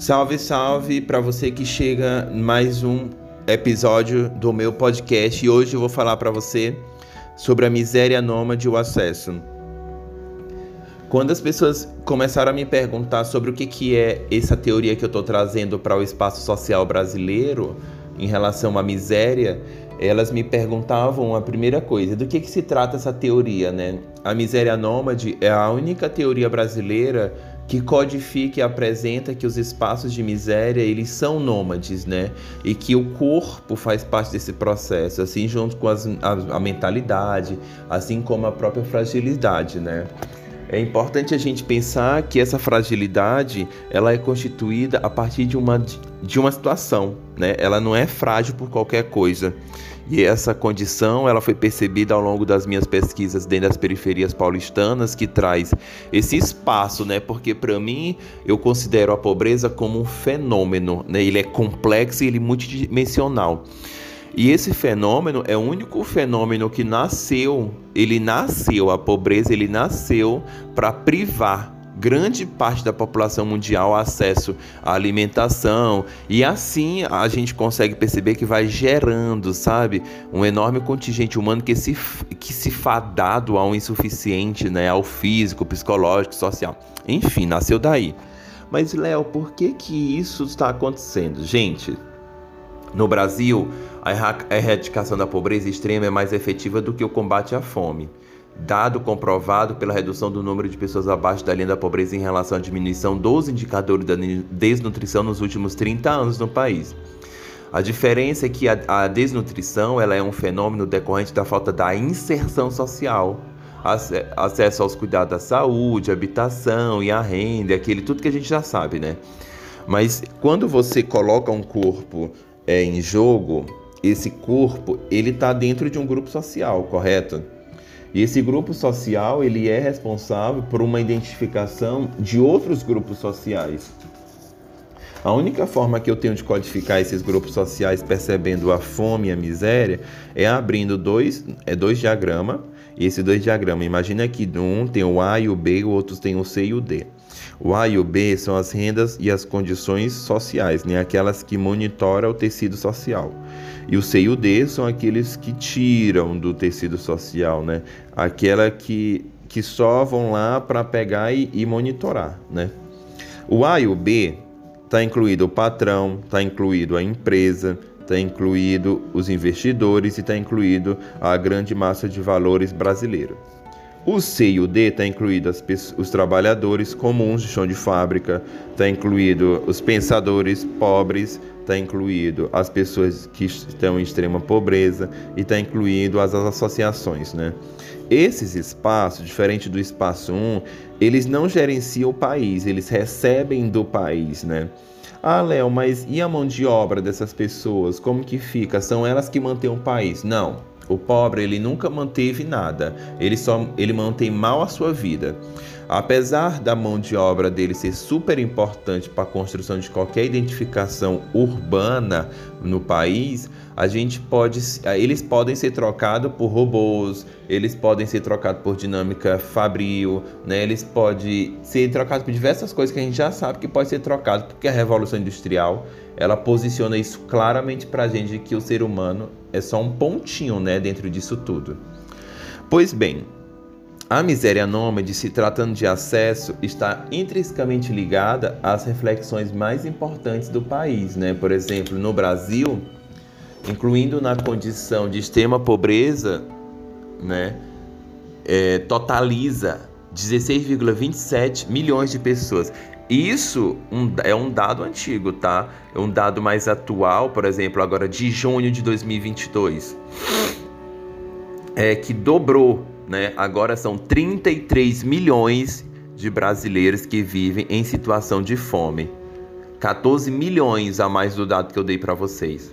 Salve, salve para você que chega mais um episódio do meu podcast e hoje eu vou falar para você sobre a miséria nômade e o acesso. Quando as pessoas começaram a me perguntar sobre o que, que é essa teoria que eu estou trazendo para o espaço social brasileiro em relação à miséria, elas me perguntavam a primeira coisa, do que, que se trata essa teoria, né? A miséria nômade é a única teoria brasileira que codifica e apresenta que os espaços de miséria eles são nômades, né? E que o corpo faz parte desse processo, assim junto com as, a, a mentalidade, assim como a própria fragilidade, né? É importante a gente pensar que essa fragilidade ela é constituída a partir de uma, de uma situação, né? Ela não é frágil por qualquer coisa. E essa condição ela foi percebida ao longo das minhas pesquisas dentro das periferias paulistanas, que traz esse espaço, né? Porque para mim eu considero a pobreza como um fenômeno, né? Ele é complexo e ele é multidimensional. E esse fenômeno é o único fenômeno que nasceu, ele nasceu, a pobreza, ele nasceu para privar grande parte da população mundial acesso à alimentação e assim a gente consegue perceber que vai gerando, sabe, um enorme contingente humano que se que se fadado ao insuficiente, né, ao físico, psicológico, social. Enfim, nasceu daí. Mas Léo, por que que isso está acontecendo? Gente, no Brasil, a erradicação da pobreza extrema é mais efetiva do que o combate à fome dado comprovado pela redução do número de pessoas abaixo da linha da pobreza em relação à diminuição dos indicadores da desnutrição nos últimos 30 anos no país. A diferença é que a, a desnutrição ela é um fenômeno decorrente da falta da inserção social, acesso aos cuidados da saúde, habitação e a renda, aquele tudo que a gente já sabe, né? Mas quando você coloca um corpo é, em jogo, esse corpo ele está dentro de um grupo social, correto? E esse grupo social ele é responsável por uma identificação de outros grupos sociais. A única forma que eu tenho de codificar esses grupos sociais percebendo a fome e a miséria é abrindo dois, é dois diagramas. E esses dois diagramas, imagina que um tem o A e o B, o outro tem o C e o D. O A e o B são as rendas e as condições sociais, né? aquelas que monitoram o tecido social. E o C e o D são aqueles que tiram do tecido social, né? Aquela que, que só vão lá para pegar e, e, monitorar, né? O A e o B está incluído o patrão, está incluído a empresa, está incluído os investidores e está incluído a grande massa de valores brasileira. O C e o D está incluído as, os trabalhadores comuns de chão de fábrica, está incluído os pensadores pobres, está incluído as pessoas que estão em extrema pobreza e está incluído as, as associações, né? Esses espaços, diferente do espaço 1, eles não gerenciam o país, eles recebem do país, né? Ah, Léo, mas e a mão de obra dessas pessoas? Como que fica? São elas que mantêm o país? Não. O pobre, ele nunca manteve nada. Ele só ele mantém mal a sua vida. Apesar da mão de obra dele ser super importante para a construção de qualquer identificação urbana no país, a gente pode, eles podem ser trocados por robôs, eles podem ser trocados por dinâmica fabril, né? Eles podem ser trocados por diversas coisas que a gente já sabe que pode ser trocado porque a revolução industrial ela posiciona isso claramente para a gente que o ser humano é só um pontinho né, dentro disso tudo. Pois bem, a miséria nômade, se tratando de acesso, está intrinsecamente ligada às reflexões mais importantes do país. Né? Por exemplo, no Brasil, incluindo na condição de extrema pobreza, né, é, totaliza 16,27 milhões de pessoas. Isso um, é um dado antigo, tá? É um dado mais atual, por exemplo, agora de junho de 2022, é que dobrou, né? Agora são 33 milhões de brasileiros que vivem em situação de fome. 14 milhões a mais do dado que eu dei para vocês.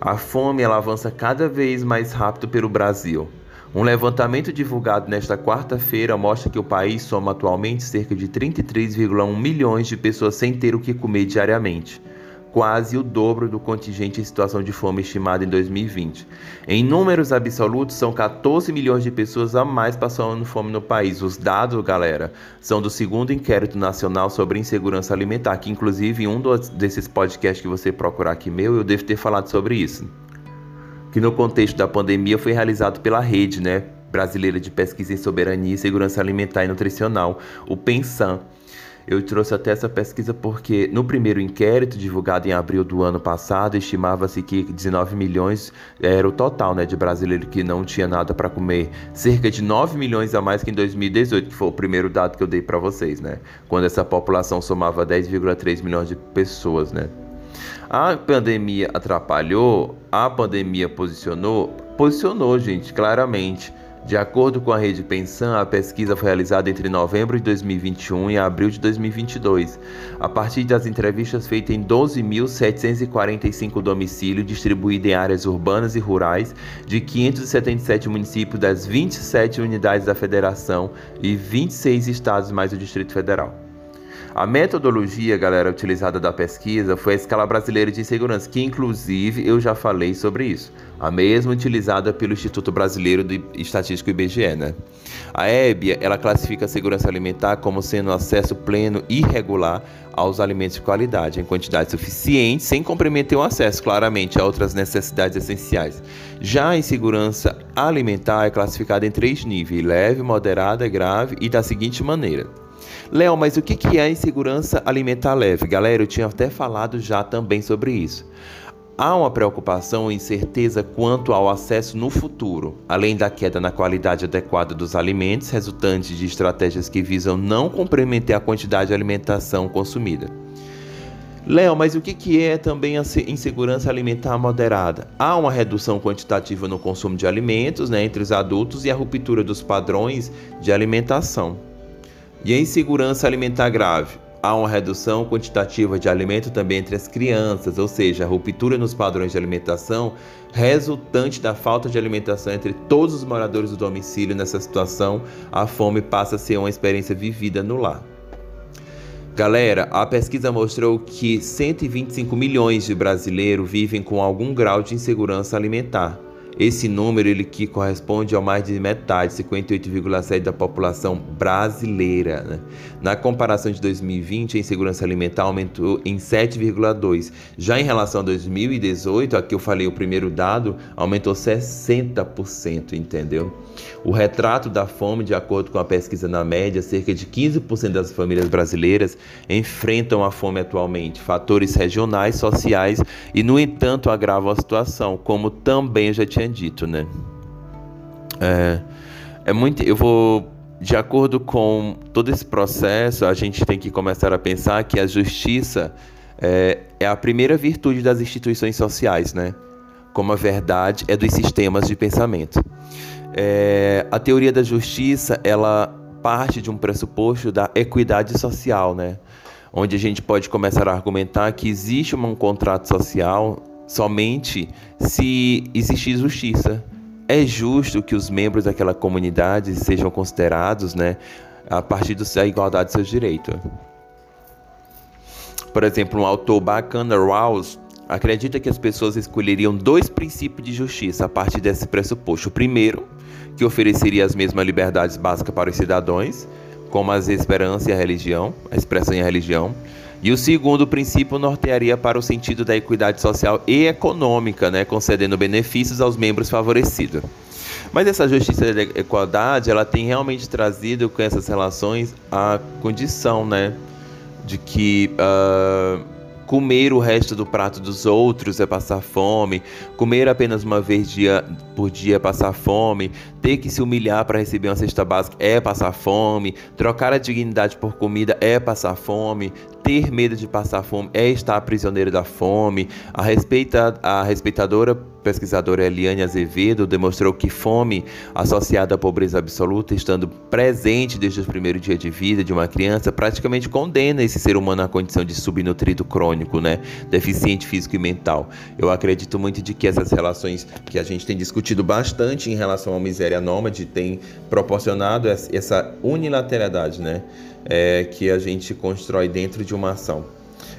A fome ela avança cada vez mais rápido pelo Brasil. Um levantamento divulgado nesta quarta-feira mostra que o país soma atualmente cerca de 33,1 milhões de pessoas sem ter o que comer diariamente. Quase o dobro do contingente em situação de fome estimado em 2020. Em números absolutos, são 14 milhões de pessoas a mais passando fome no país. Os dados, galera, são do segundo inquérito nacional sobre insegurança alimentar, que inclusive em um desses podcasts que você procurar aqui meu, eu devo ter falado sobre isso. Que no contexto da pandemia foi realizado pela rede, né? Brasileira de Pesquisa em Soberania e Segurança Alimentar e Nutricional, o PENSAM eu trouxe até essa pesquisa porque no primeiro inquérito, divulgado em abril do ano passado, estimava-se que 19 milhões era o total né, de brasileiros que não tinha nada para comer. Cerca de 9 milhões a mais que em 2018, que foi o primeiro dado que eu dei para vocês, né? Quando essa população somava 10,3 milhões de pessoas, né? A pandemia atrapalhou, a pandemia posicionou, posicionou, gente, claramente. De acordo com a rede Pensan, a pesquisa foi realizada entre novembro de 2021 e abril de 2022, a partir das entrevistas feitas em 12.745 domicílios distribuídos em áreas urbanas e rurais de 577 municípios das 27 unidades da federação e 26 estados mais o Distrito Federal. A metodologia, galera, utilizada da pesquisa foi a escala brasileira de insegurança, que inclusive eu já falei sobre isso. A mesma utilizada pelo Instituto Brasileiro de Estatística IBGE, né? A EBIA, ela classifica a segurança alimentar como sendo acesso pleno e regular aos alimentos de qualidade, em quantidade suficiente, sem comprometer o acesso, claramente, a outras necessidades essenciais. Já a insegurança alimentar é classificada em três níveis: leve, moderada, grave e da seguinte maneira. Léo, mas o que é insegurança alimentar leve? Galera, eu tinha até falado já também sobre isso. Há uma preocupação e incerteza quanto ao acesso no futuro, além da queda na qualidade adequada dos alimentos, resultante de estratégias que visam não comprometer a quantidade de alimentação consumida. Léo, mas o que é também a insegurança alimentar moderada? Há uma redução quantitativa no consumo de alimentos né, entre os adultos e a ruptura dos padrões de alimentação. E a insegurança alimentar grave. Há uma redução quantitativa de alimento também entre as crianças, ou seja, a ruptura nos padrões de alimentação resultante da falta de alimentação entre todos os moradores do domicílio. Nessa situação, a fome passa a ser uma experiência vivida no lar. Galera, a pesquisa mostrou que 125 milhões de brasileiros vivem com algum grau de insegurança alimentar. Esse número ele que corresponde ao mais de metade, 58,7% da população brasileira. Né? Na comparação de 2020, a insegurança alimentar aumentou em 7,2%. Já em relação a 2018, aqui eu falei o primeiro dado, aumentou 60%, entendeu? O retrato da fome, de acordo com a pesquisa na média, cerca de 15% das famílias brasileiras enfrentam a fome atualmente. Fatores regionais, sociais e, no entanto, agravam a situação, como também já tinha dito, né? É, é muito. Eu vou. De acordo com todo esse processo, a gente tem que começar a pensar que a justiça é, é a primeira virtude das instituições sociais, né? Como a verdade é dos sistemas de pensamento. É, a teoria da justiça, ela parte de um pressuposto da equidade social, né? Onde a gente pode começar a argumentar que existe um contrato social somente se existir justiça. É justo que os membros daquela comunidade sejam considerados, né, a partir da igualdade de seus direitos. Por exemplo, um autor bacana, Rawls, acredita que as pessoas escolheriam dois princípios de justiça a partir desse pressuposto. O primeiro, que ofereceria as mesmas liberdades básicas para os cidadãos, como as esperança e a religião, a expressão e a religião. E o segundo princípio nortearia para o sentido da equidade social e econômica, né, concedendo benefícios aos membros favorecidos. Mas essa justiça da igualdade, ela tem realmente trazido com essas relações a condição, né, de que uh, comer o resto do prato dos outros é passar fome, comer apenas uma vez dia, por dia é passar fome, ter que se humilhar para receber uma cesta básica é passar fome, trocar a dignidade por comida é passar fome, ter medo de passar fome é estar prisioneiro da fome. A, respeita, a respeitadora pesquisadora Eliane Azevedo demonstrou que fome associada à pobreza absoluta, estando presente desde os primeiros dias de vida de uma criança, praticamente condena esse ser humano à condição de subnutrido crônico, né? deficiente físico e mental. Eu acredito muito de que essas relações que a gente tem discutido bastante em relação à miséria nômade têm proporcionado essa unilateralidade, né? é, que a gente constrói dentro de uma ação.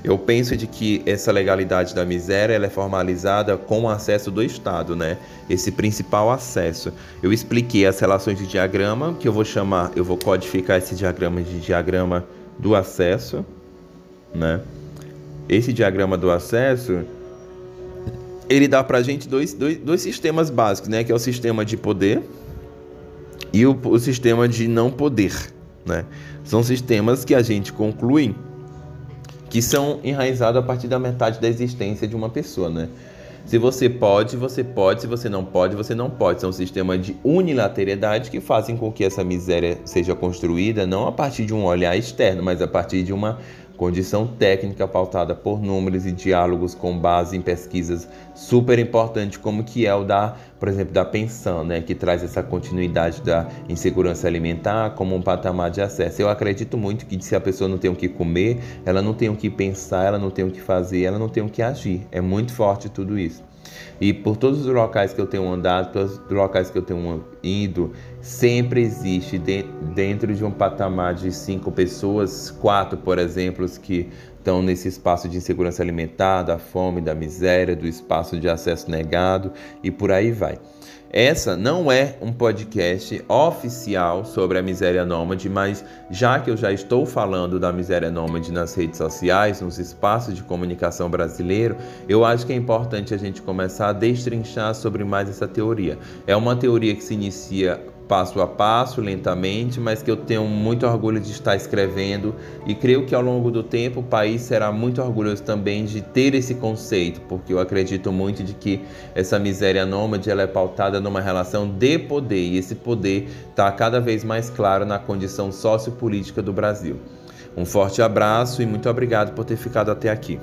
Eu penso de que essa legalidade da miséria ela é formalizada com o acesso do Estado, né? Esse principal acesso. Eu expliquei as relações de diagrama, que eu vou chamar, eu vou codificar esse diagrama de diagrama do acesso, né? Esse diagrama do acesso, ele dá pra gente dois, dois, dois sistemas básicos, né? Que é o sistema de poder e o, o sistema de não poder, né? São sistemas que a gente conclui que são enraizados a partir da metade da existência de uma pessoa, né? Se você pode, você pode, se você não pode, você não pode. São um sistema de unilateralidade que fazem com que essa miséria seja construída não a partir de um olhar externo, mas a partir de uma condição técnica pautada por números e diálogos com base em pesquisas super importantes, como que é o da, por exemplo, da pensão, né, que traz essa continuidade da insegurança alimentar como um patamar de acesso. Eu acredito muito que se a pessoa não tem o que comer, ela não tem o que pensar, ela não tem o que fazer, ela não tem o que agir. É muito forte tudo isso. E por todos os locais que eu tenho andado, todos os locais que eu tenho ido, sempre existe dentro de um patamar de cinco pessoas, quatro, por exemplo, que estão nesse espaço de insegurança alimentar, da fome, da miséria, do espaço de acesso negado e por aí vai. Essa não é um podcast oficial sobre a miséria nômade, mas já que eu já estou falando da miséria nômade nas redes sociais, nos espaços de comunicação brasileiro, eu acho que é importante a gente começar a destrinchar sobre mais essa teoria. É uma teoria que se inicia passo a passo, lentamente, mas que eu tenho muito orgulho de estar escrevendo e creio que ao longo do tempo o país será muito orgulhoso também de ter esse conceito, porque eu acredito muito de que essa miséria nômade ela é pautada numa relação de poder e esse poder está cada vez mais claro na condição sociopolítica do Brasil. Um forte abraço e muito obrigado por ter ficado até aqui.